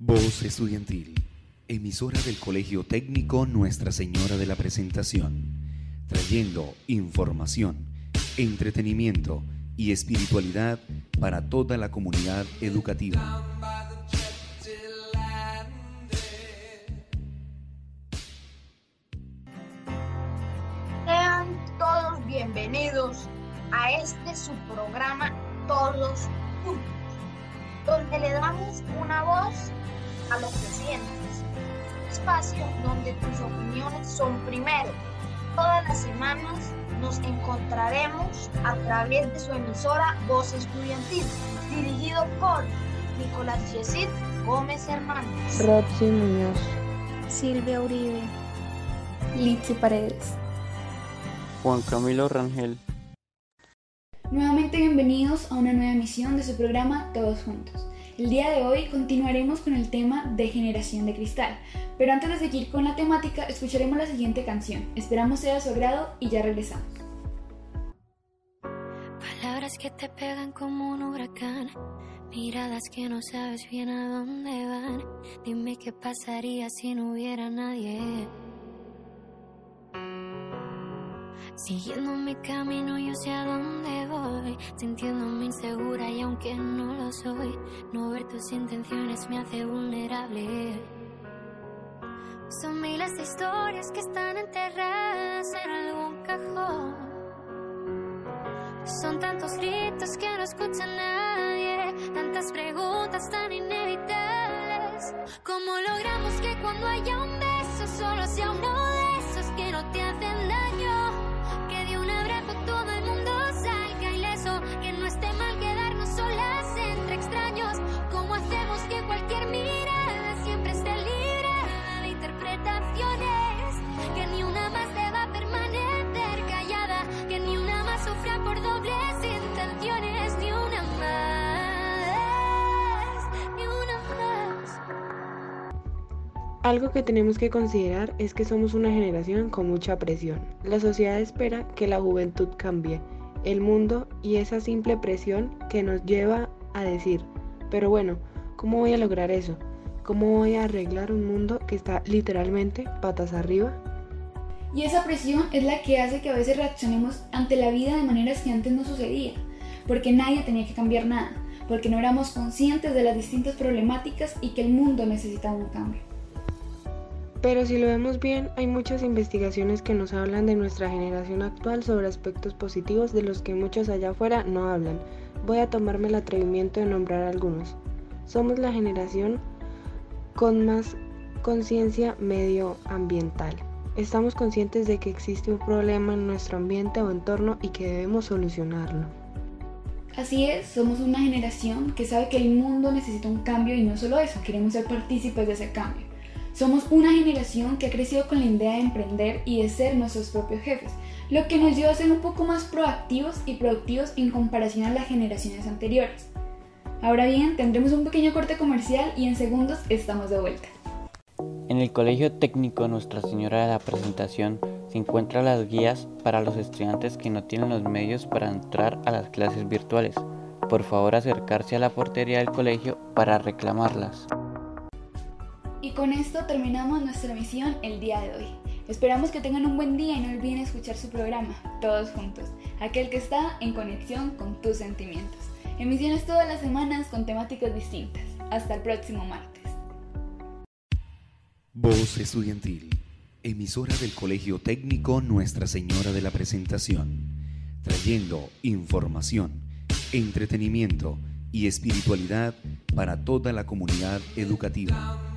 Voz Estudiantil, emisora del Colegio Técnico Nuestra Señora de la Presentación, trayendo información, entretenimiento y espiritualidad para toda la comunidad educativa. Sean todos bienvenidos a este su programa Todos Juntos, donde le damos una voz a lo que sientes. Espacio donde tus opiniones son primero. Todas las semanas nos encontraremos a través de su emisora Voz Estudiantil, dirigido por Nicolás Yesid Gómez Hernández, Roxy Muñoz, Silvia Uribe, Litsi Paredes, Juan Camilo Rangel. Nuevamente bienvenidos a una nueva emisión de su programa Todos Juntos. El día de hoy continuaremos con el tema de generación de cristal, pero antes de seguir con la temática escucharemos la siguiente canción. Esperamos sea de su agrado y ya regresamos. Palabras que te pegan como un huracán, miradas que no sabes bien a dónde van. Dime qué pasaría si no hubiera nadie. Siguiendo mi camino yo sé a dónde voy, sintiéndome insegura y aunque no lo soy, no ver tus intenciones me hace vulnerable. Son miles de historias que están enterradas en algún cajón. Son tantos gritos que no escucha nadie, tantas preguntas tan inevitables. ¿Cómo logramos que cuando haya un beso solo sea uno de esos que no te hacen daño? Esté mal quedarnos solas entre extraños. ¿Cómo hacemos que cualquier mirada siempre esté libre de interpretaciones? Que ni una más deba permanecer callada, que ni una más sufra por dobles intenciones, ni una más, ni una más. Algo que tenemos que considerar es que somos una generación con mucha presión. La sociedad espera que la juventud cambie el mundo y esa simple presión que nos lleva a decir, pero bueno, ¿cómo voy a lograr eso? ¿Cómo voy a arreglar un mundo que está literalmente patas arriba? Y esa presión es la que hace que a veces reaccionemos ante la vida de maneras que antes no sucedía, porque nadie tenía que cambiar nada, porque no éramos conscientes de las distintas problemáticas y que el mundo necesitaba un cambio. Pero si lo vemos bien, hay muchas investigaciones que nos hablan de nuestra generación actual sobre aspectos positivos de los que muchos allá afuera no hablan. Voy a tomarme el atrevimiento de nombrar algunos. Somos la generación con más conciencia medioambiental. Estamos conscientes de que existe un problema en nuestro ambiente o entorno y que debemos solucionarlo. Así es, somos una generación que sabe que el mundo necesita un cambio y no solo eso, queremos ser partícipes de ese cambio. Somos una generación que ha crecido con la idea de emprender y de ser nuestros propios jefes, lo que nos lleva a ser un poco más proactivos y productivos en comparación a las generaciones anteriores. Ahora bien, tendremos un pequeño corte comercial y en segundos estamos de vuelta. En el Colegio Técnico Nuestra Señora de la Presentación se encuentran las guías para los estudiantes que no tienen los medios para entrar a las clases virtuales. Por favor acercarse a la portería del colegio para reclamarlas. Y con esto terminamos nuestra emisión el día de hoy. Esperamos que tengan un buen día y no olviden escuchar su programa, todos juntos, aquel que está en conexión con tus sentimientos. Emisiones todas las semanas con temáticas distintas. Hasta el próximo martes. Voz Estudiantil, emisora del Colegio Técnico Nuestra Señora de la Presentación, trayendo información, entretenimiento y espiritualidad para toda la comunidad educativa.